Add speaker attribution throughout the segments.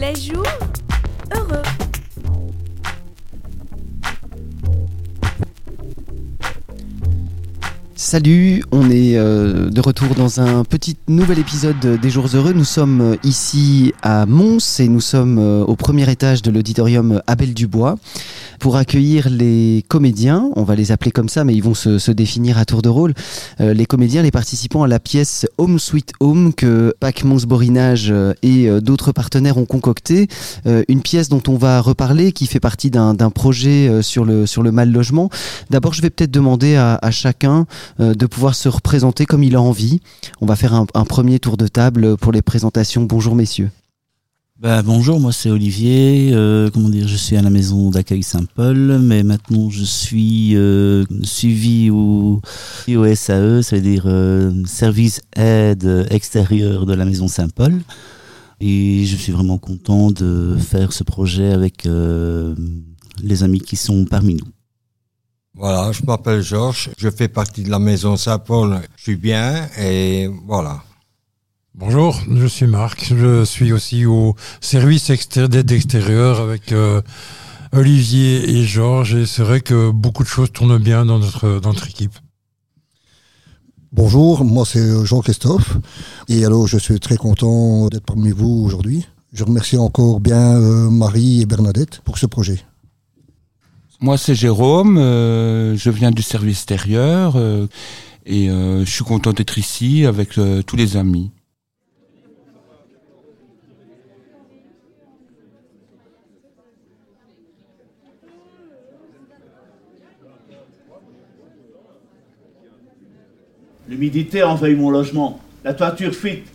Speaker 1: Les jours heureux.
Speaker 2: Salut, on est euh, de retour dans un petit nouvel épisode des Jours Heureux. Nous sommes euh, ici à Mons et nous sommes euh, au premier étage de l'auditorium Abel Dubois pour accueillir les comédiens. On va les appeler comme ça, mais ils vont se, définir à tour de rôle. Les comédiens, les participants à la pièce Home Sweet Home que Pac Mons Borinage et d'autres partenaires ont concocté. Une pièce dont on va reparler, qui fait partie d'un projet sur le mal logement. D'abord, je vais peut-être demander à, chacun de pouvoir se représenter comme il a envie. On va faire un, premier tour de table pour les présentations. Bonjour messieurs.
Speaker 3: Bah, bonjour, moi c'est Olivier. Euh, comment dire, je suis à la maison d'accueil Saint-Paul, mais maintenant je suis euh, suivi au, au SAE, ça veut dire euh, service aide extérieur de la maison Saint-Paul. Et je suis vraiment content de faire ce projet avec euh, les amis qui sont parmi nous.
Speaker 4: Voilà, je m'appelle Georges, je fais partie de la maison Saint-Paul, je suis bien et voilà.
Speaker 5: Bonjour, je suis Marc. Je suis aussi au service d'aide extérieure avec euh, Olivier et Georges. Et c'est vrai que beaucoup de choses tournent bien dans notre, dans notre équipe.
Speaker 6: Bonjour, moi c'est Jean-Christophe et alors je suis très content d'être parmi vous aujourd'hui. Je remercie encore bien euh, Marie et Bernadette pour ce projet.
Speaker 7: Moi, c'est Jérôme. euh, je viens du service extérieur euh, et euh, je suis content d'être ici avec tous les amis.
Speaker 8: L'humidité envahit mon logement. La toiture fuite.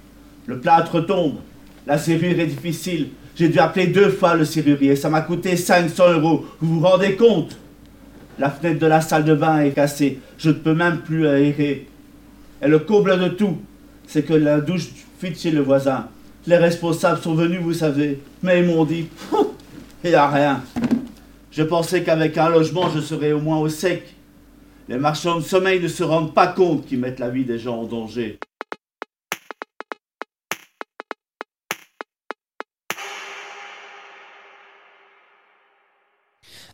Speaker 8: Le plâtre tombe. La serrure est difficile. J'ai dû appeler deux fois le serrurier. Ça m'a coûté 500 euros. Vous vous rendez compte? La fenêtre de la salle de bain est cassée. Je ne peux même plus aérer. Et le comble de tout, c'est que la douche fuite chez le voisin. Les responsables sont venus, vous savez. Mais ils m'ont dit, il n'y a rien. Je pensais qu'avec un logement, je serais au moins au sec. Les marchands de sommeil ne se rendent pas compte qu'ils mettent la vie des gens en danger.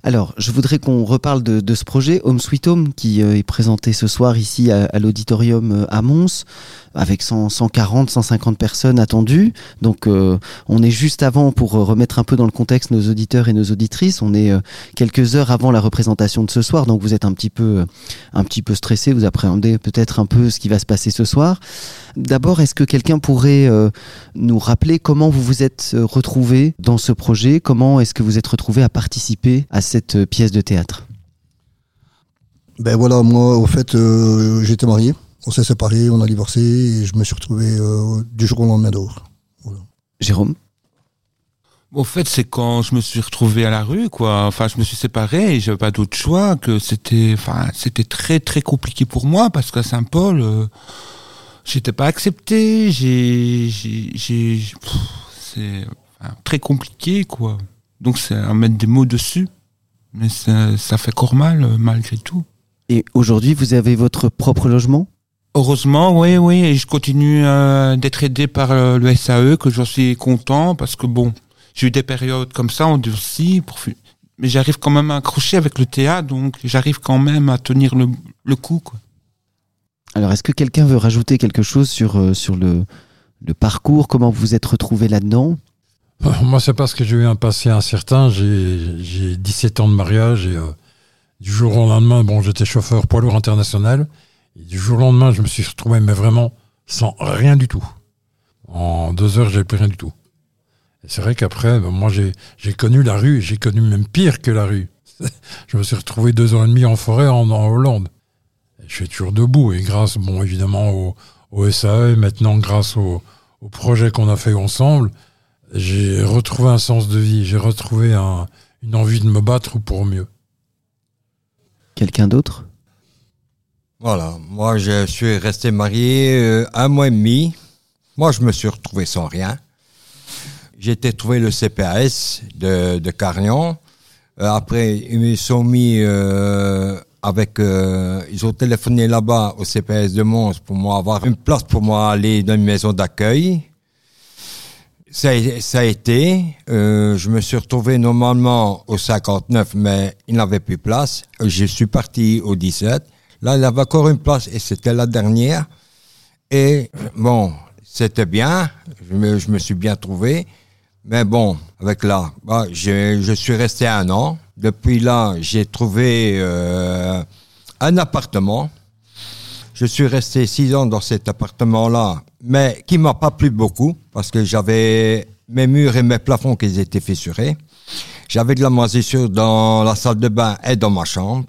Speaker 2: Alors, je voudrais qu'on reparle de, ce projet Home Sweet Home qui euh, est présenté ce soir ici à, l'auditorium euh, à Mons avec 100, 140, 150 personnes attendues. Donc, euh, on est juste avant pour remettre un peu dans le contexte nos auditeurs et nos auditrices. On est quelques heures avant la représentation de ce soir, donc vous êtes un petit peu, un petit peu stressé. Vous appréhendez peut-être un peu ce qui va se passer ce soir. D'abord, est-ce que quelqu'un pourrait nous rappeler comment vous vous êtes retrouvé dans ce projet? Comment est-ce que vous êtes retrouvé à participer à cette euh, pièce de théâtre
Speaker 6: Ben voilà, moi au fait euh, j'étais marié, on s'est séparés, on a divorcé et je me suis retrouvé euh, du jour au lendemain dehors.
Speaker 2: Jérôme
Speaker 7: Au fait, c'est quand je me suis retrouvé à la rue, quoi. Enfin, je me suis séparé et j'avais pas d'autre choix que c'était, enfin, c'était très très compliqué pour moi parce qu'à Saint-Paul, euh, j'étais pas accepté. J'ai, j'ai, c'est enfin, très compliqué, quoi. Donc c'est à mettre des mots dessus, mais ça, ça fait encore mal euh, malgré tout.
Speaker 2: Et aujourd'hui, vous avez votre propre logement?
Speaker 7: Heureusement, oui, oui, et je continue euh, d'être aidé par euh, le SAE, que j'en suis content, parce que bon, j'ai eu des périodes comme ça, on pour... fu- mais j'arrive quand même à accrocher avec le théâtre, donc j'arrive quand même à tenir le, le coup. Quoi.
Speaker 2: Alors, est-ce que quelqu'un veut rajouter quelque chose sur, euh, sur le, le parcours? Comment vous vous êtes retrouvé là-dedans?
Speaker 5: Moi, c'est parce que j'ai eu un passé incertain. J'ai j'ai 17 ans de mariage et euh, du jour au lendemain, bon, j'étais chauffeur poids lourd international. Du jour au lendemain, je me suis retrouvé, mais vraiment sans rien du tout. En deux heures, j'avais plus rien du tout. C'est vrai qu'après, ben, moi, j'ai connu la rue. J'ai connu même pire que la rue. je me suis retrouvé deux heures et demie en forêt en, Hollande. Je suis toujours debout. Et grâce, bon, évidemment, au, au SAE, maintenant grâce au, au projet qu'on a fait ensemble, j'ai retrouvé un sens de vie, j'ai retrouvé un- une envie de me battre pour mieux.
Speaker 2: Quelqu'un d'autre?
Speaker 4: Voilà, moi je suis resté marié euh, un mois et demi. Moi je me suis retrouvé sans rien. J'ai été trouver le CPAS de, de Carignan. Euh, après, ils me sont mis euh, avec... euh, ils ont téléphoné là-bas au CPS de Mons pour moi avoir une place pour moi aller dans une maison d'accueil. Ça, ça a été. Euh, je me suis retrouvé normalement au 59, mais il n'avait plus place. Euh, Je suis parti au 17. Là, il avait encore une place et c'était la dernière. Et bon, c'était bien. Je me, je me suis bien trouvé. Mais bon, avec là, bah, je suis resté un an. Depuis là, j'ai trouvé euh, un appartement. Je suis resté six ans dans cet appartement-là, mais qui m'a pas plu beaucoup parce que j'avais mes murs et mes plafonds qui étaient fissurés. J'avais de la moisissure dans la salle de bain et dans ma chambre.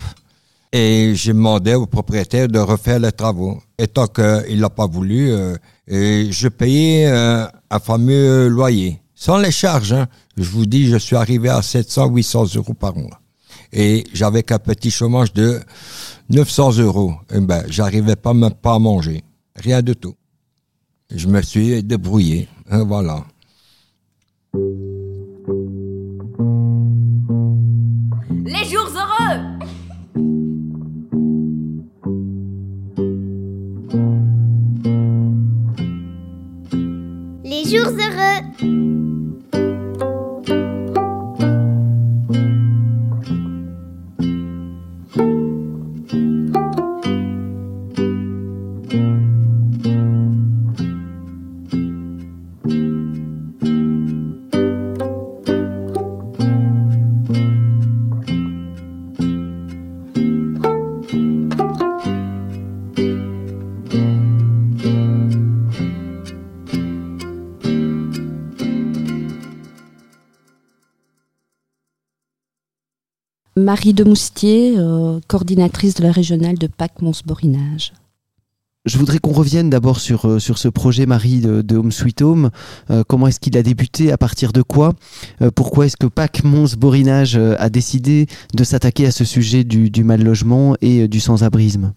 Speaker 4: Et j'ai demandé au propriétaire de refaire les travaux. Et tant qu'il n'a pas voulu, euh, et je payais euh, un fameux loyer. Sans les charges, hein. je vous dis, je suis arrivé à 700-800 euros par mois. Et j'avais qu'un petit chômage de 900 euros. Et ben, j'arrivais pas même pas à manger. Rien du tout. Je me suis débrouillé. hein, voilà.
Speaker 1: Les jours heureux
Speaker 9: Les jours heureux.
Speaker 10: Marie de Moustier, euh, coordinatrice de la régionale de Pâques Mons-Borinage.
Speaker 2: Je voudrais qu'on revienne d'abord sur, euh, ce projet Marie de, Home Sweet Home. Euh, comment est-ce qu'il a débuté À partir de quoi Pourquoi est-ce que Pâques Mons Borinage a décidé de s'attaquer à ce sujet du, mal logement et du sans-abrisme?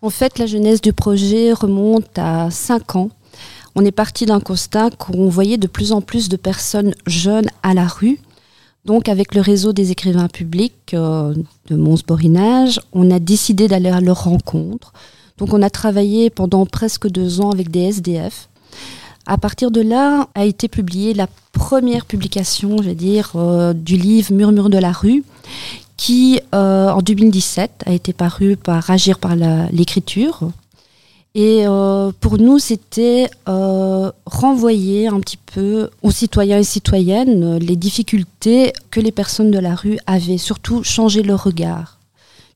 Speaker 10: En fait, la genèse du projet remonte à 5 ans. On est parti d'un constat qu'on voyait de plus en plus de personnes jeunes à la rue. Donc, avec le réseau des écrivains publics euh, de Mons-Borinage, on a décidé d'aller à leur rencontre. Donc, on a travaillé pendant presque deux ans avec des SDF. À partir de là, a été publiée la première publication, je vais dire, euh, du livre Murmure de la rue, qui, euh, en 2017, a été paru par Agir par l'écriture. Et euh, pour nous, c'était euh, renvoyer un petit peu aux citoyens et citoyennes les difficultés que les personnes de la rue avaient, surtout changer leur regard,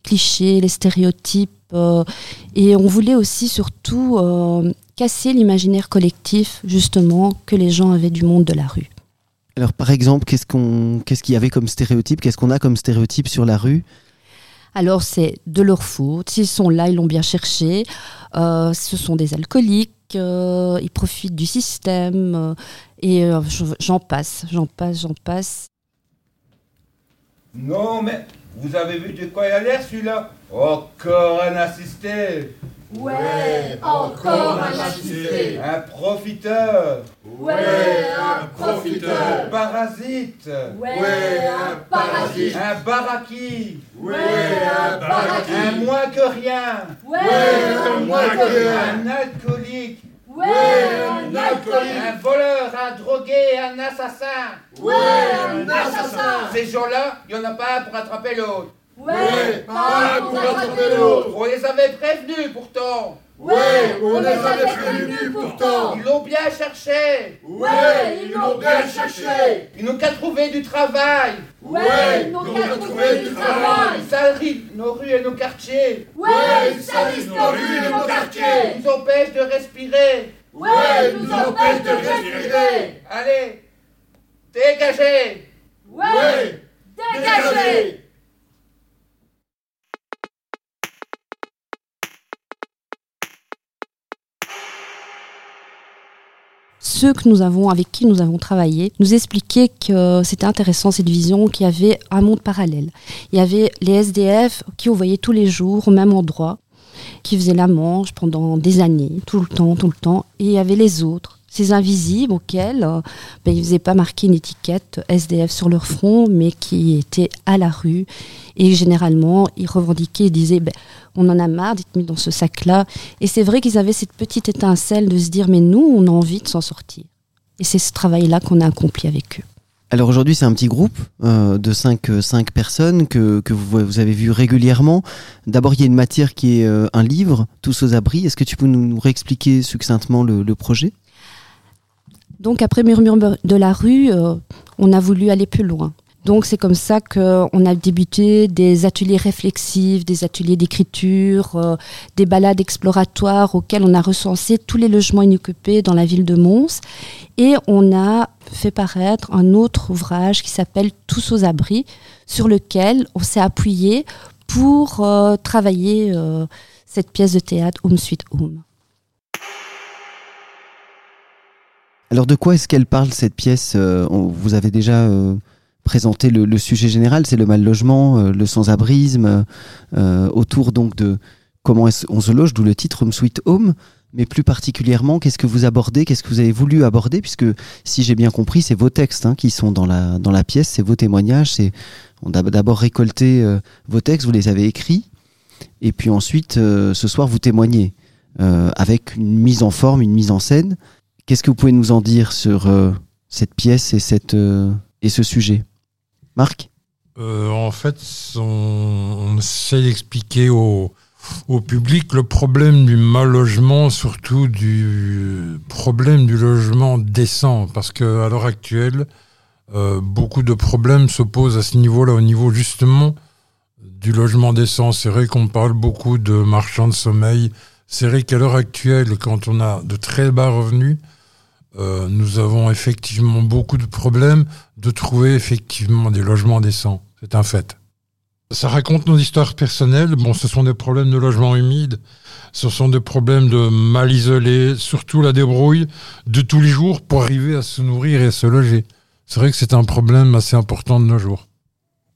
Speaker 10: clichés, les stéréotypes. euh, et on voulait aussi surtout euh, casser l'imaginaire collectif, justement, que les gens avaient du monde de la rue.
Speaker 2: Alors, par exemple, qu'est-ce qu'on, qu'est-ce qu'il y avait comme stéréotype? Qu'est-ce qu'on a comme stéréotype sur la rue?
Speaker 10: Alors c'est de leur faute. S'ils sont là, ils l'ont bien cherché. Euh, ce sont des alcooliques. euh, ils profitent du système. euh, et euh, je- j'en passe, j'en passe, j'en passe.
Speaker 11: Non, mais vous avez vu de quoi il a l'air celui-là? Encore un assisté
Speaker 1: Ouais, encore un assisté.
Speaker 11: Un profiteur
Speaker 1: Ouais, un profiteur.
Speaker 11: Un parasite
Speaker 1: Ouais, un parasite.
Speaker 11: Un baraki
Speaker 1: Ouais, un baraki.
Speaker 11: Un moins que rien
Speaker 1: Ouais, un moins que rien.
Speaker 11: Un alcoolique
Speaker 1: Ouais, un alcoolique.
Speaker 11: Un voleur, un drogué, un assassin
Speaker 1: Ouais, un assassin.
Speaker 11: Ces gens-là, il n'y en a pas un pour attraper l'autre
Speaker 1: Ouais, pas pour.
Speaker 11: On les avait prévenus pourtant
Speaker 1: Ouais, on les avait prévenus pourtant.
Speaker 11: Ils l'ont bien cherché
Speaker 1: Ouais, ils l'ont bien cherché.
Speaker 11: Ils n'ont qu'à trouver du travail
Speaker 1: Ouais, ils n'ont qu'à trouver du travail.
Speaker 11: Ils salissent nos rues et nos quartiers
Speaker 1: Ouais, ils salissent nos rues et nos quartiers.
Speaker 11: Ils nous empêchent de respirer
Speaker 1: Ouais, ils nous empêchent de respirer.
Speaker 11: Allez Dégagez
Speaker 1: Ouais, dégagez.
Speaker 10: Ceux que nous avons, avec qui nous avons travaillé, nous expliquaient que c'était intéressant cette vision, qu'il y avait un monde parallèle. Il y avait les SDF qui on voyait tous les jours au même endroit, qui faisaient la manche pendant des années, tout le temps, tout le temps, et il y avait les autres ces invisibles auxquels euh, ben, ils ne faisaient pas marquer une étiquette SDF sur leur front, mais qui étaient à la rue. Et généralement, ils revendiquaient, ils disaient, ben, on en a marre d'être mis dans ce sac-là. Et c'est vrai qu'ils avaient cette petite étincelle de se dire, mais nous, on a envie de s'en sortir. Et c'est ce travail-là qu'on a accompli avec eux.
Speaker 2: Alors aujourd'hui, c'est un petit groupe euh, de 5 cinq, cinq personnes que, que vous, vous, avez vu régulièrement. D'abord, il y a une matière qui est euh, un livre, Tous aux abris. Est-ce que tu peux nous réexpliquer succinctement le projet?
Speaker 10: Donc après Murmure de la rue, euh, on a voulu aller plus loin. Donc c'est comme ça qu'on a débuté des ateliers réflexifs, des ateliers d'écriture, euh, des balades exploratoires auxquelles on a recensé tous les logements inoccupés dans la ville de Mons. Et on a fait paraître un autre ouvrage qui s'appelle Tous aux abris, sur lequel on s'est appuyé pour euh, travailler cette pièce de théâtre Home Sweet Home.
Speaker 2: Alors de quoi est-ce qu'elle parle cette pièce euh, Vous avez déjà euh, présenté le, sujet général, c'est le mal logement, euh, le sans-abrisme, autour donc de comment on se loge, d'où le titre Home Sweet Home. Mais plus particulièrement, qu'est-ce que vous abordez, qu'est-ce que vous avez voulu aborder, puisque si j'ai bien compris, c'est vos textes hein, qui sont dans la, dans la pièce, c'est vos témoignages, c'est on a d'abord récolté vos textes, vous les avez écrits, et puis ensuite, ce soir, vous témoignez avec une mise en forme, une mise en scène. Qu'est-ce que vous pouvez nous en dire sur euh, cette pièce et, cette, euh, et ce sujet? Marc?
Speaker 5: Euh, En fait, on, essaie d'expliquer au, au, public le problème du mal logement, surtout du problème du logement décent, parce qu'à l'heure actuelle, beaucoup de problèmes se posent à ce niveau-là, au niveau justement du logement décent. C'est vrai qu'on parle beaucoup de marchands de sommeil. C'est vrai qu'à l'heure actuelle, quand on a de très bas revenus, euh, nous avons effectivement beaucoup de problèmes de trouver effectivement des logements décents. C'est un fait. Ça raconte nos histoires personnelles. Bon, ce sont des problèmes de logement humide. Ce sont des problèmes de mal isolé, surtout la débrouille de tous les jours pour arriver à se nourrir et à se loger. C'est vrai que c'est un problème assez important de nos jours.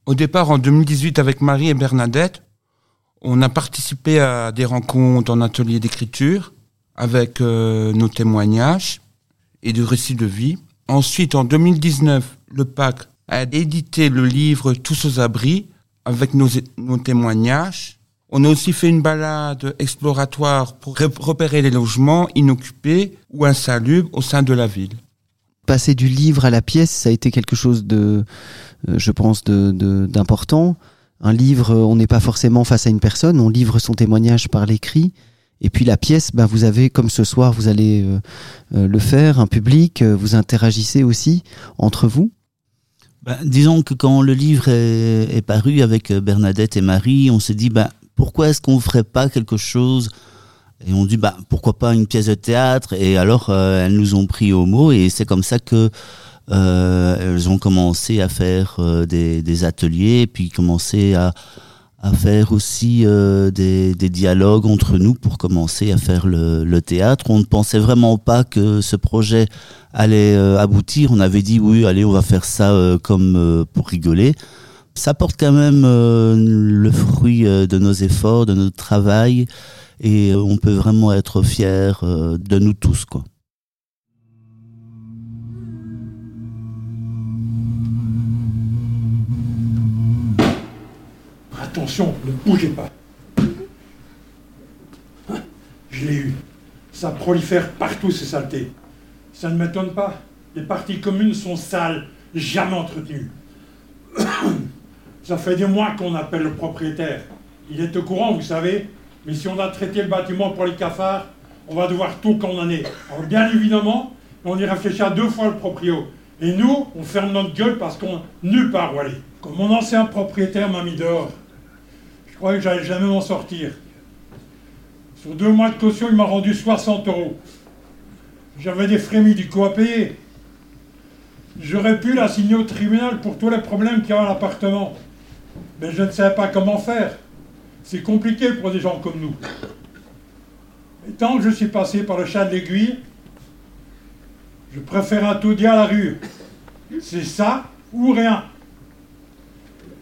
Speaker 7: Au départ, en 2018, avec Marie et Bernadette, on a participé à des rencontres en atelier d'écriture avec euh, nos témoignages et de récits de vie. Ensuite, en 2019, le PAC a édité le livre Tous aux abris avec nos, témoignages. On a aussi fait une balade exploratoire pour repérer les logements inoccupés ou insalubres au sein de la ville.
Speaker 2: Passer du livre à la pièce, ça a été quelque chose de, euh, je pense, d'important. De, un livre, on n'est pas forcément face à une personne, on livre son témoignage par l'écrit. Et puis la pièce, ben, vous avez, comme ce soir, vous allez euh, euh, le faire, un public, euh, vous interagissez aussi entre vous.
Speaker 3: Ben, Disons que quand le livre est, paru avec Bernadette et Marie, on s'est dit, ben, pourquoi est-ce qu'on ne ferait pas quelque chose? Et on dit, ben, pourquoi pas une pièce de théâtre? Et alors, elles nous ont pris au mot, et c'est comme ça que elles ont commencé à faire des, des, ateliers, puis commencé à à faire aussi euh, des, des, dialogues entre nous pour commencer à faire le, le, théâtre. On ne pensait vraiment pas que ce projet allait euh, aboutir. On avait dit oui, allez, on va faire ça euh, comme pour rigoler. Ça porte quand même le fruit de nos efforts, de notre travail, et on peut vraiment être fier de nous tous, quoi.
Speaker 12: Attention, ne bougez pas. Hein, je l'ai eu. Ça prolifère partout ces saletés. Ça ne m'étonne pas. Les parties communes sont sales, jamais entretenues. Ça fait des mois qu'on appelle le propriétaire. Il est au courant, vous savez. Mais si on a traité le bâtiment pour les cafards, on va devoir tout condamner. Alors bien évidemment, on y réfléchit deux fois le proprio. Et nous, on ferme notre gueule parce qu'on nulle part où aller. Comme mon ancien propriétaire m'a mis dehors, je croyais que j'allais jamais m'en sortir. Sur deux mois de caution, il m'a rendu 60 euros. J'avais des frais médicaux à payer. J'aurais pu l'assigner au tribunal pour tous les problèmes qu'il y a à l'appartement. Mais je ne savais pas comment faire. C'est compliqué pour des gens comme nous. Et tant que je suis passé par le chat de l'aiguille, Je préfère tout dire à la rue. C'est ça ou rien.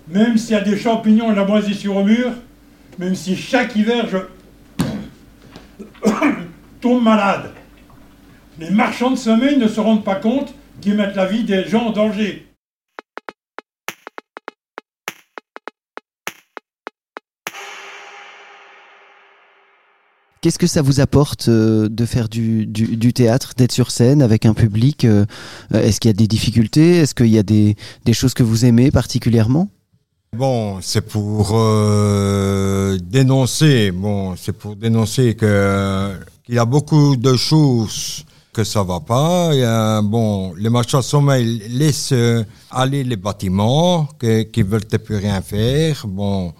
Speaker 12: Même s'il y a des champignons et de la moisissure au mur, même si chaque hiver je tombe malade. Les marchands de sommeil ne se rendent pas compte qu'ils mettent la vie des gens en danger.
Speaker 2: Qu'est-ce que ça vous apporte euh, de faire du, du, théâtre, d'être sur scène avec un public euh, Est-ce qu'il y a des difficultés? Est-ce qu'il y a des, choses que vous aimez particulièrement?
Speaker 4: Bon, c'est pour euh, dénoncer. Bon, c'est pour dénoncer que qu'il y a beaucoup de choses que ça va pas. Bon, les marchands de sommeil laissent aller les bâtiments qui, qui veulent plus rien faire. Bon,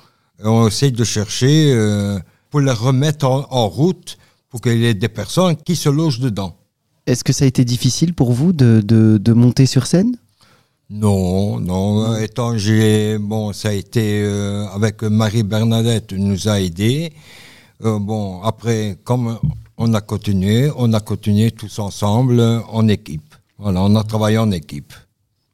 Speaker 4: on essaye de chercher. Euh, pour les remettre en, route pour qu'il y ait des personnes qui se logent dedans.
Speaker 2: Est-ce que ça a été difficile pour vous de, de monter sur scène?
Speaker 4: Non, non. Étant j'ai bon, ça a été euh, avec Marie Bernadette nous a aidés. Euh, bon, après, comme on a continué, on a continué tous ensemble en équipe. Voilà, on a travaillé en équipe.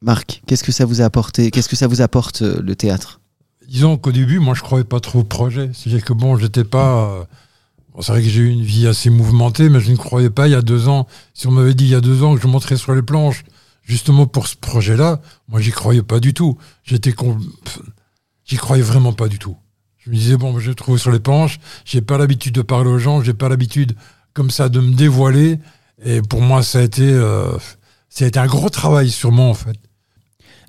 Speaker 2: Marc, qu'est-ce que ça vous a apporté Qu'est-ce que ça vous apporte euh, le théâtre?
Speaker 5: Disons qu'au début, moi, je croyais pas trop au projet. C'est-à-dire que bon, j'étais pas. Bon, c'est vrai que j'ai eu une vie assez mouvementée, mais je ne croyais pas il y a deux ans. Si on m'avait dit il y a deux ans que je monterais sur les planches, justement pour ce projet-là, moi, j'y croyais pas du tout. J'étais. Con... J'y croyais vraiment pas du tout. Je me disais, bon, je vais trouve sur les planches, j'ai pas l'habitude de parler aux gens, j'ai pas l'habitude comme ça de me dévoiler. Et pour moi, ça a été, euh, ça a été un gros travail sur moi, en fait.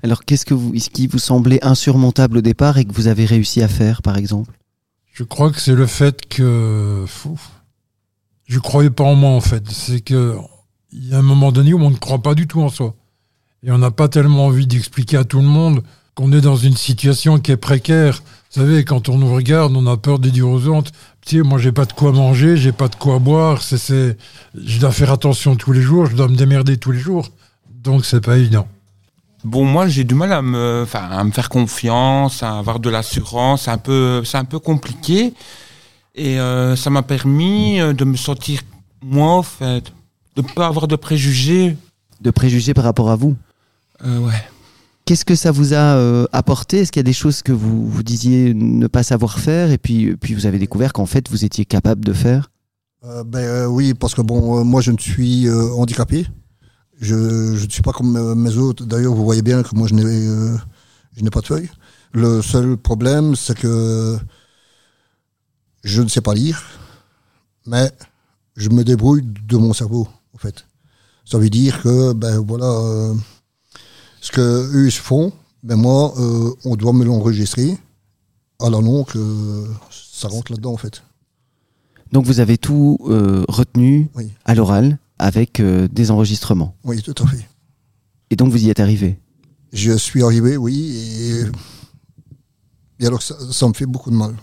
Speaker 2: Alors, qu'est-ce que vous, ce qui vous semblait insurmontable au départ et que vous avez réussi à faire, par exemple?
Speaker 5: Je crois que c'est le fait que je croyais pas en moi, en fait. C'est que il y a un moment donné où on ne croit pas du tout en soi, et on n'a pas tellement envie d'expliquer à tout le monde qu'on est dans une situation qui est précaire. Vous savez, quand on nous regarde, on a peur de dire aux autres, tu sais, moi j'ai pas de quoi manger, j'ai pas de quoi boire, c'est, c'est, je dois faire attention tous les jours, je dois me démerder tous les jours, donc c'est pas évident.
Speaker 7: Bon, moi, j'ai du mal à me, enfin, à me faire confiance, à avoir de l'assurance. C'est un peu, c'est un peu compliqué. Et euh, ça m'a permis de me sentir moi, en fait, de pas avoir de préjugés.
Speaker 2: De préjugés par rapport à vous.
Speaker 7: Euh, ouais.
Speaker 2: Qu'est-ce que ça vous a euh, apporté? Est-ce qu'il y a des choses que vous vous disiez ne pas savoir faire et puis puis vous avez découvert qu'en fait vous étiez capable de faire?
Speaker 6: Euh, Ben oui, parce que bon, moi je ne suis handicapé. Je, je ne suis pas comme mes autres. D'ailleurs, vous voyez bien que moi, je n'ai, euh, je n'ai pas de feuille. Le seul problème, c'est que je ne sais pas lire, mais je me débrouille de mon cerveau, en fait. Ça veut dire que, ben voilà, euh, ce que eux font, ben moi, euh, on doit me l'enregistrer à la longue, ça rentre là-dedans, en fait.
Speaker 2: Donc vous avez tout retenu
Speaker 6: oui.
Speaker 2: à l'oral avec euh, des enregistrements.
Speaker 6: Oui, tout à fait.
Speaker 2: Et donc vous y êtes arrivé?
Speaker 6: Je suis arrivé, oui, et, et alors ça, ça, me fait beaucoup de mal.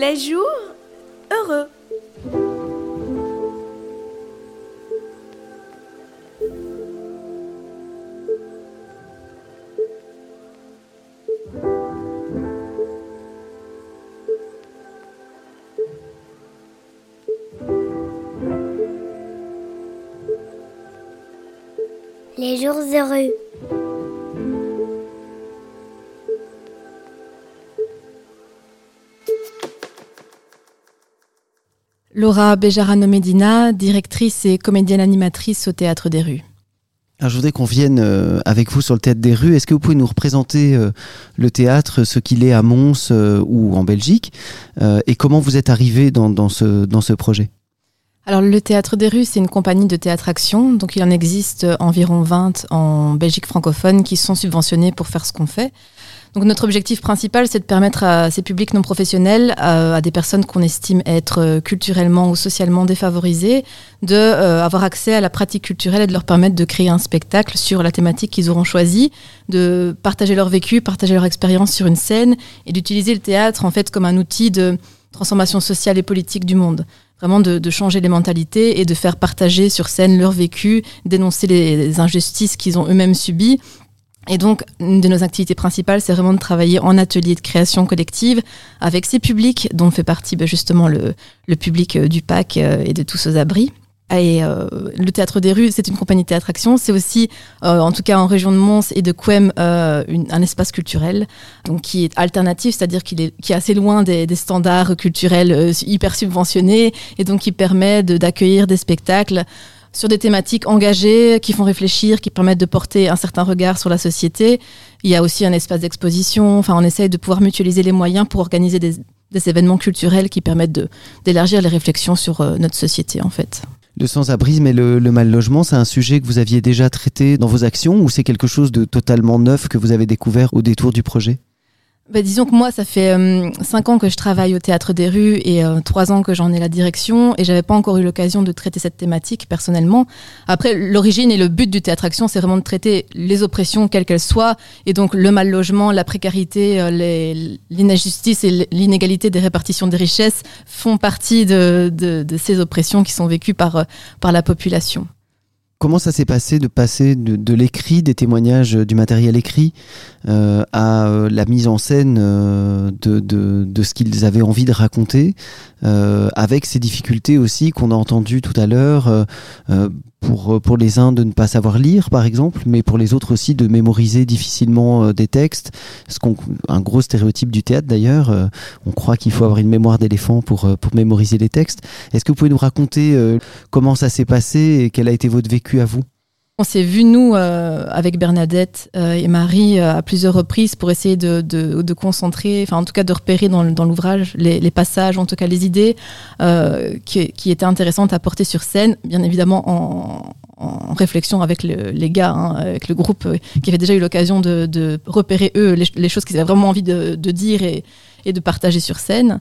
Speaker 13: Les jours heureux.
Speaker 9: Les jours heureux.
Speaker 14: Laura Bejarano Medina, directrice et comédienne animatrice au Théâtre des Rues.
Speaker 2: Alors, je voudrais qu'on vienne euh, avec vous sur le Théâtre des Rues. Est-ce que vous pouvez nous représenter euh, le théâtre, ce qu'il est à Mons euh, ou en Belgique, et comment vous êtes arrivé dans, dans, ce, dans ce projet?
Speaker 14: Alors le Théâtre des Rues, c'est une compagnie de théâtre action, donc il en existe environ 20 en Belgique francophone qui sont subventionnés pour faire ce qu'on fait. Donc notre objectif principal, c'est de permettre à ces publics non professionnels, à, à des personnes qu'on estime être culturellement ou socialement défavorisées, de euh, avoir accès à la pratique culturelle et de leur permettre de créer un spectacle sur la thématique qu'ils auront choisie, de partager leur vécu, partager leur expérience sur une scène et d'utiliser le théâtre en fait comme un outil de transformation sociale et politique du monde. vraiment de, changer les mentalités et de faire partager sur scène leur vécu, dénoncer les injustices qu'ils ont eux-mêmes subies et donc, une de nos activités principales, c'est vraiment de travailler en atelier de création collective avec ces publics, dont fait partie bah, justement le, public euh, du PAC euh, et de tous aux abris. Et euh, le théâtre des rues, c'est une compagnie théâtre-action. C'est aussi, en tout cas en région de Mons et de Quem, un espace culturel, donc qui est alternatif, c'est-à-dire qu'il est, qui est assez loin des, des standards culturels hyper subventionnés, et donc qui permet d'accueillir des spectacles sur des thématiques engagées qui font réfléchir, qui permettent de porter un certain regard sur la société. Il y a aussi un espace d'exposition. Enfin, on essaye de pouvoir mutualiser les moyens pour organiser des, événements culturels qui permettent d'élargir les réflexions sur euh, notre société, en fait.
Speaker 2: Le sans-abrisme et le, le mal-logement, c'est un sujet que vous aviez déjà traité dans vos actions ou c'est quelque chose de totalement neuf que vous avez découvert au détour du projet?
Speaker 14: Bah, disons que moi, ça fait euh, cinq ans que je travaille au théâtre des rues et euh, trois ans que j'en ai la direction et j'avais pas encore eu l'occasion de traiter cette thématique personnellement. Après, l'origine et le but du théâtre action, c'est vraiment de traiter les oppressions quelles qu'elles soient et donc le mal logement, la précarité, euh, l'injustice et l'inégalité des répartitions des richesses font partie de, de, de, ces oppressions qui sont vécues par par la population.
Speaker 2: Comment ça s'est passé de passer de, l'écrit, des témoignages du matériel écrit, euh, à euh, la mise en scène euh, de, de, ce qu'ils avaient envie de raconter, avec ces difficultés aussi qu'on a entendues tout à l'heure pour, euh, pour les uns de ne pas savoir lire, par exemple, mais pour les autres aussi de mémoriser difficilement euh, des textes. Ce qu'on, un gros stéréotype du théâtre d'ailleurs, euh, on croit qu'il faut avoir une mémoire d'éléphant pour, pour mémoriser les textes. Est-ce que vous pouvez nous raconter comment ça s'est passé et quel a été votre vécu à vous?
Speaker 14: On s'est vu, nous, avec Bernadette et Marie, à plusieurs reprises pour essayer de, de, de concentrer, enfin en tout cas de repérer dans, dans l'ouvrage les, les, passages, en tout cas les idées qui, qui, étaient intéressantes à porter sur scène, bien évidemment en, en réflexion avec le, les gars, hein, avec le groupe qui avait déjà eu l'occasion de, de, repérer, eux, les, choses qu'ils avaient vraiment envie de, dire et, et, de partager sur scène.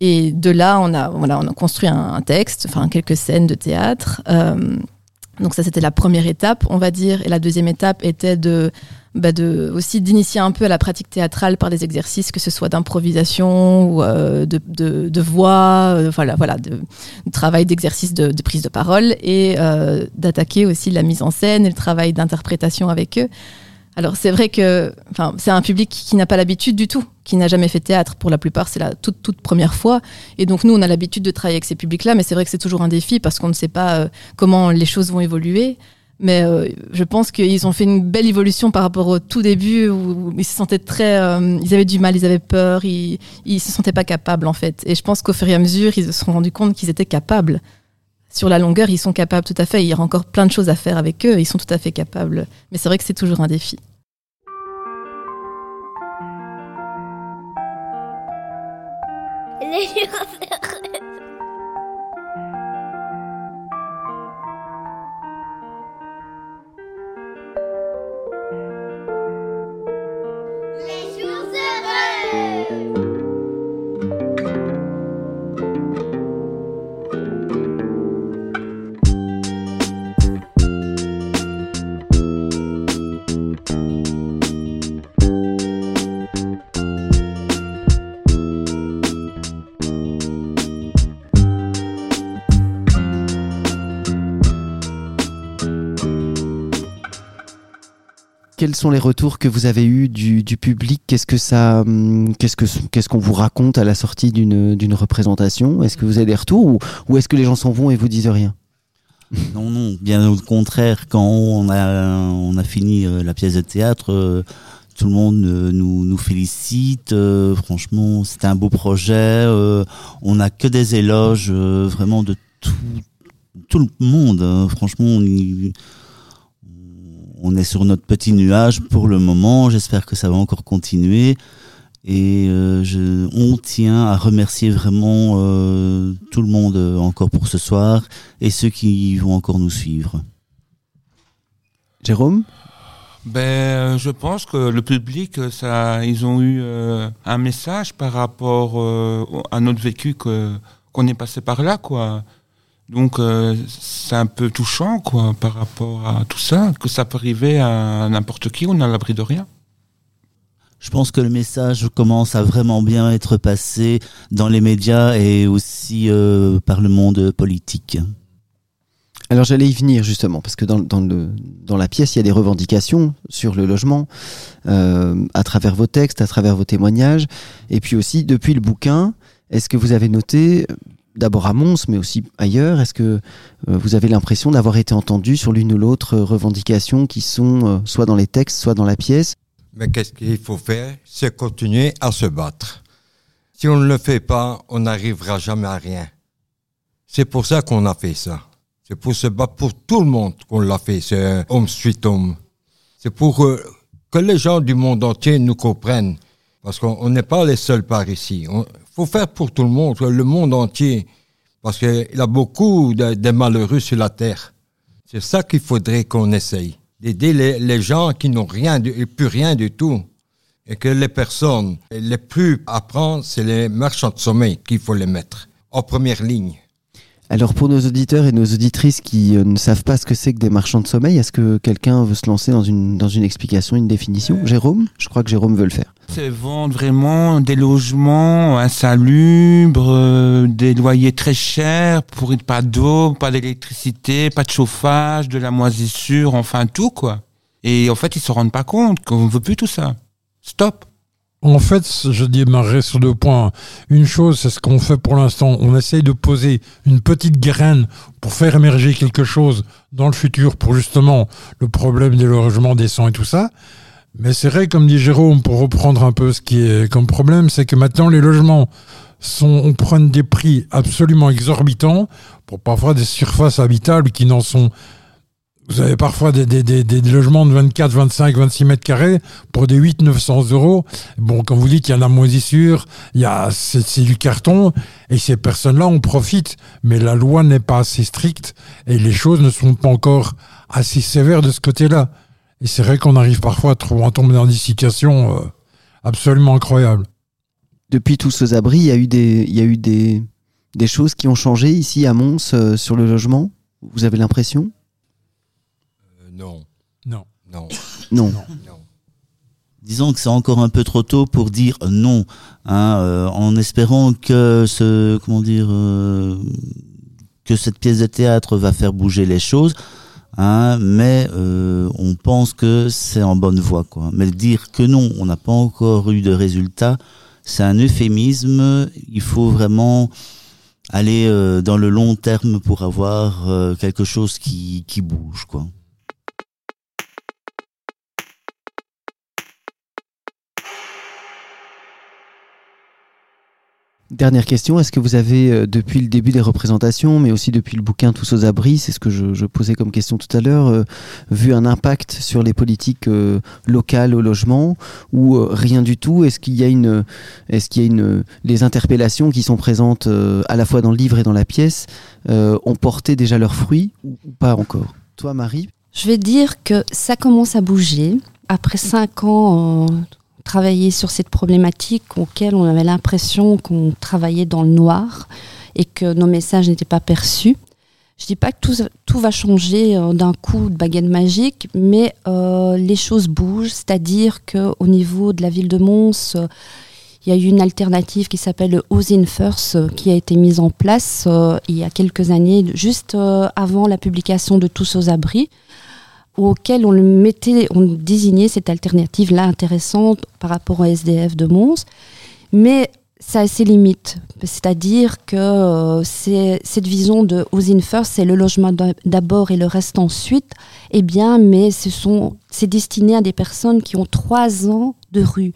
Speaker 14: Et de là, on a, voilà, on a construit un, un texte, enfin quelques scènes de théâtre. Donc ça, c'était la première étape, on va dire. Et la deuxième étape était de, bah de aussi d'initier un peu à la pratique théâtrale par des exercices, que ce soit d'improvisation ou euh, de, de, de, voix, euh, voilà, voilà, de, travail d'exercice de, de, prise de parole et euh, d'attaquer aussi la mise en scène et le travail d'interprétation avec eux. Alors c'est vrai que enfin, c'est un public qui, n'a pas l'habitude du tout, qui n'a jamais fait théâtre. Pour la plupart, c'est la toute, toute première fois. Et donc nous, on a l'habitude de travailler avec ces publics-là, mais c'est vrai que c'est toujours un défi parce qu'on ne sait pas euh, comment les choses vont évoluer. Mais euh, je pense qu'ils ont fait une belle évolution par rapport au tout début où ils se sentaient très, euh, ils avaient du mal, ils avaient peur, ils, ils se sentaient pas capables en fait. Et je pense qu'au fur et à mesure, ils se sont rendus compte qu'ils étaient capables. Sur la longueur, ils sont capables tout à fait. Il y a encore plein de choses à faire avec eux. Ils sont tout à fait capables. Mais c'est vrai que c'est toujours un défi. Les
Speaker 2: quels sont les retours que vous avez eus du, public? Qu'est-ce que ça, hum, qu'est-ce que qu'est-ce qu'on vous raconte à la sortie d'une d'une représentation? Est-ce que vous avez des retours ou, est-ce que les gens s'en vont et vous disent rien?
Speaker 3: Non, non, bien au contraire. Quand on a on a fini euh, la pièce de théâtre. Euh, tout le monde euh, nous, nous félicite. franchement, c'était un beau projet. on n'a que des éloges vraiment de tout, tout le monde. Hein. Franchement, on on est sur notre petit nuage pour le moment. J'espère que ça va encore continuer. Et euh, je, on tient à remercier vraiment euh, tout le monde euh, encore pour ce soir et ceux qui vont encore nous suivre.
Speaker 2: Jérôme?
Speaker 7: Ben, je pense que le public, ça, ils ont eu un message par rapport à notre vécu que qu'on est passé par là, quoi. Donc euh, c'est un peu touchant quoi par rapport à tout ça, que ça peut arriver à n'importe qui, on n'a l'abri de rien.
Speaker 3: Je pense que le message commence à vraiment bien être passé dans les médias et aussi euh, par le monde politique.
Speaker 2: Alors j'allais y venir justement, parce que dans, dans, le, dans la pièce, il y a des revendications sur le logement, euh, à travers vos textes, à travers vos témoignages, et puis aussi depuis le bouquin, est-ce que vous avez noté, d'abord à Mons, mais aussi ailleurs, est-ce que euh, vous avez l'impression d'avoir été entendu sur l'une ou l'autre revendication qui sont euh, soit dans les textes, soit dans la pièce?
Speaker 4: Mais qu'est-ce qu'il faut faire? C'est continuer à se battre. Si on ne le fait pas, on n'arrivera jamais à rien. C'est pour ça qu'on a fait ça. C'est pour se battre pour tout le monde qu'on l'a fait, c'est homme suite homme. C'est pour euh, que les gens du monde entier nous comprennent. Parce qu'on n'est pas les seuls par ici. Faut faire pour tout le monde, le monde entier. Parce qu'il y a beaucoup de, malheureux sur la terre. C'est ça qu'il faudrait qu'on essaye. D'aider les, gens qui n'ont rien, plus rien du tout. Et que les personnes les plus à c'est les marchands de sommeil qu'il faut les mettre en première ligne.
Speaker 2: Alors pour nos auditeurs et nos auditrices qui euh, ne savent pas ce que c'est que des marchands de sommeil, est-ce que quelqu'un veut se lancer dans une, dans une explication, une définition? Jérôme? Je crois que Jérôme veut le faire.
Speaker 7: C'est vendre vraiment des logements insalubres, euh, des loyers très chers, pour pas d'eau, pas d'électricité, pas de chauffage, de la moisissure, enfin tout quoi. Et en fait ils se rendent pas compte qu'on veut plus tout ça. Stop
Speaker 5: en fait, je démarrerai sur deux points. Une chose, c'est ce qu'on fait pour l'instant. On essaye de poser une petite graine pour faire émerger quelque chose dans le futur pour justement le problème des logements décents et tout ça. Mais c'est vrai, comme dit Jérôme, pour reprendre un peu ce qui est comme problème, c'est que maintenant les logements sont, on prend des prix absolument exorbitants pour parfois des surfaces habitables qui n'en sont vous avez parfois des, des, des, des, logements de 24, 25, 26 mètres carrés pour des 8, 900 euros. Bon, comme vous dites, il y a la moisissure, il y a, c'est du carton, et ces personnes-là, on profite. Mais la loi n'est pas assez stricte, et les choses ne sont pas encore assez sévères de ce côté-là. Et c'est vrai qu'on arrive parfois à, trop, à tomber dans des situations euh, absolument incroyables.
Speaker 2: Depuis tous ces abris, il y a eu des, il y a eu des, des choses qui ont changé ici à Mons euh, sur le logement? Vous avez l'impression?
Speaker 4: Non.
Speaker 5: Non.
Speaker 4: Non.
Speaker 2: Non.
Speaker 4: non.
Speaker 3: Disons que c'est encore un peu trop tôt pour dire non, hein, euh, en espérant que ce, comment dire, euh, que cette pièce de théâtre va faire bouger les choses. Hein, mais euh, on pense que c'est en bonne voie, quoi. Mais dire que non, on n'a pas encore eu de résultat, c'est un euphémisme. Il faut vraiment aller euh, dans le long terme pour avoir euh, quelque chose qui, qui bouge, quoi.
Speaker 2: Dernière question, est-ce que vous avez, euh, depuis le début des représentations, mais aussi depuis le bouquin Tous aux abris, c'est ce que je, posais comme question tout à l'heure, euh, vu un impact sur les politiques euh, locales au logement ou rien du tout? Est-ce qu'il y a une, est-ce qu'il y a une, les interpellations qui sont présentes à la fois dans le livre et dans la pièce ont porté déjà leurs fruits ou, ou pas encore? Toi, Marie?
Speaker 10: Je vais dire que ça commence à bouger. Après cinq ans travailler sur cette problématique auquel on avait l'impression qu'on travaillait dans le noir et que nos messages n'étaient pas perçus. Je dis pas que tout, tout va changer euh, d'un coup de baguette magique, mais euh, les choses bougent, c'est-à-dire qu'au niveau de la ville de Mons, euh, il y a eu une alternative qui s'appelle le First qui a été mise en place il y a quelques années, juste avant la publication de Tous aux abris auquel on le mettait, on désignait cette alternative-là intéressante par rapport au SDF de Mons, mais ça a ses limites. C'est-à-dire que euh, cette vision de Housing First, c'est le logement d'abord et le reste ensuite, eh bien, mais ce c'est destiné à des personnes qui ont trois ans de rue.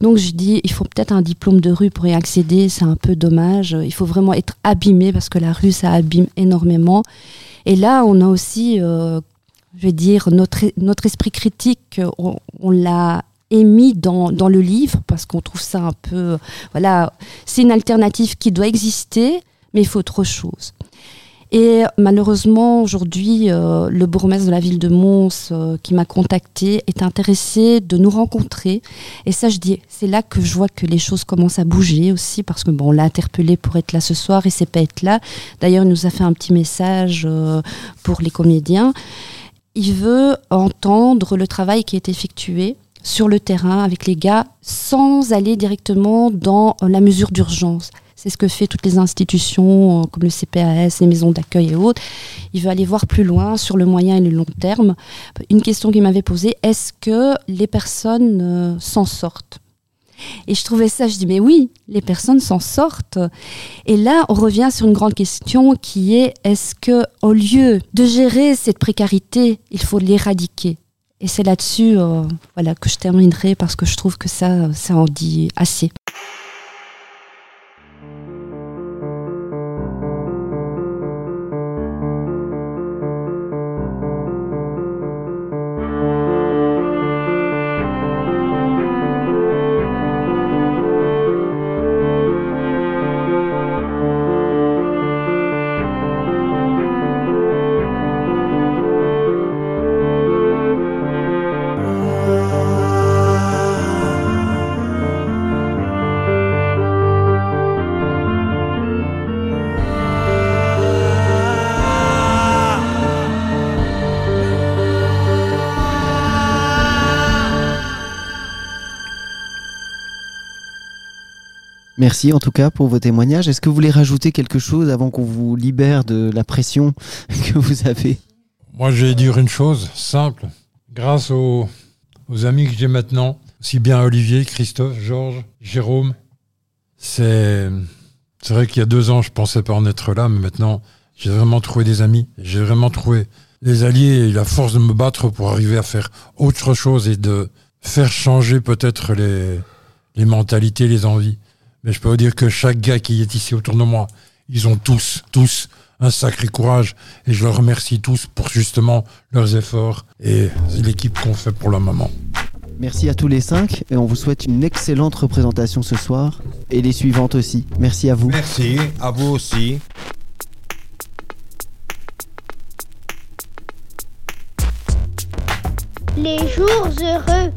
Speaker 10: Donc je dis, il faut peut-être un diplôme de rue pour y accéder, c'est un peu dommage. Il faut vraiment être abîmé parce que la rue, ça abîme énormément. Et là, on a aussi euh, je vais dire, notre, notre esprit critique, on, l'a émis dans, dans le livre parce qu'on trouve ça un peu. Voilà, c'est une alternative qui doit exister, mais il faut autre chose. Et malheureusement, aujourd'hui, euh, le bourgmestre de la ville de Mons, euh, qui m'a contacté, est intéressé de nous rencontrer. Et ça, je dis, c'est là que je vois que les choses commencent à bouger aussi, parce que bon, on l'a interpellé pour être là ce soir, et c'est pas être là. D'ailleurs, il nous a fait un petit message euh, pour les comédiens il veut entendre le travail qui est effectué sur le terrain avec les gars sans aller directement dans la mesure d'urgence. C'est ce que fait toutes les institutions euh, comme le CPAS, les maisons d'accueil et autres. Il veut aller voir plus loin sur le moyen et le long terme. Une question qu'il m'avait posée, est-ce que les personnes euh, s'en sortent? Et je trouvais ça, je dis, mais oui, les personnes s'en sortent. Et là, on revient sur une grande question qui est, est-ce que au lieu de gérer cette précarité, il faut l'éradiquer? Et c'est là-dessus euh, voilà, que je terminerai parce que je trouve que ça, ça en dit assez.
Speaker 2: Merci en tout cas pour vos témoignages. Est-ce que vous voulez rajouter quelque chose avant qu'on vous libère de la pression que vous avez?
Speaker 5: Moi, je vais dire une chose simple. Grâce aux, amis que j'ai maintenant, aussi bien Olivier, Christophe, Georges, Jérôme, c'est vrai qu'il y a deux ans, je pensais pas en être là, mais maintenant, j'ai vraiment trouvé des amis. J'ai vraiment trouvé les alliés et la force de me battre pour arriver à faire autre chose et de faire changer peut-être les mentalités, les envies. Mais je peux vous dire que chaque gars qui est ici autour de moi, ils ont tous, tous un sacré courage et je leur remercie tous pour justement leurs efforts et l'équipe qu'on fait pour le moment.
Speaker 2: Merci à tous les cinq et on vous souhaite une excellente représentation ce soir et les suivantes aussi. Merci à vous.
Speaker 4: Merci, à vous aussi.
Speaker 9: Les jours heureux.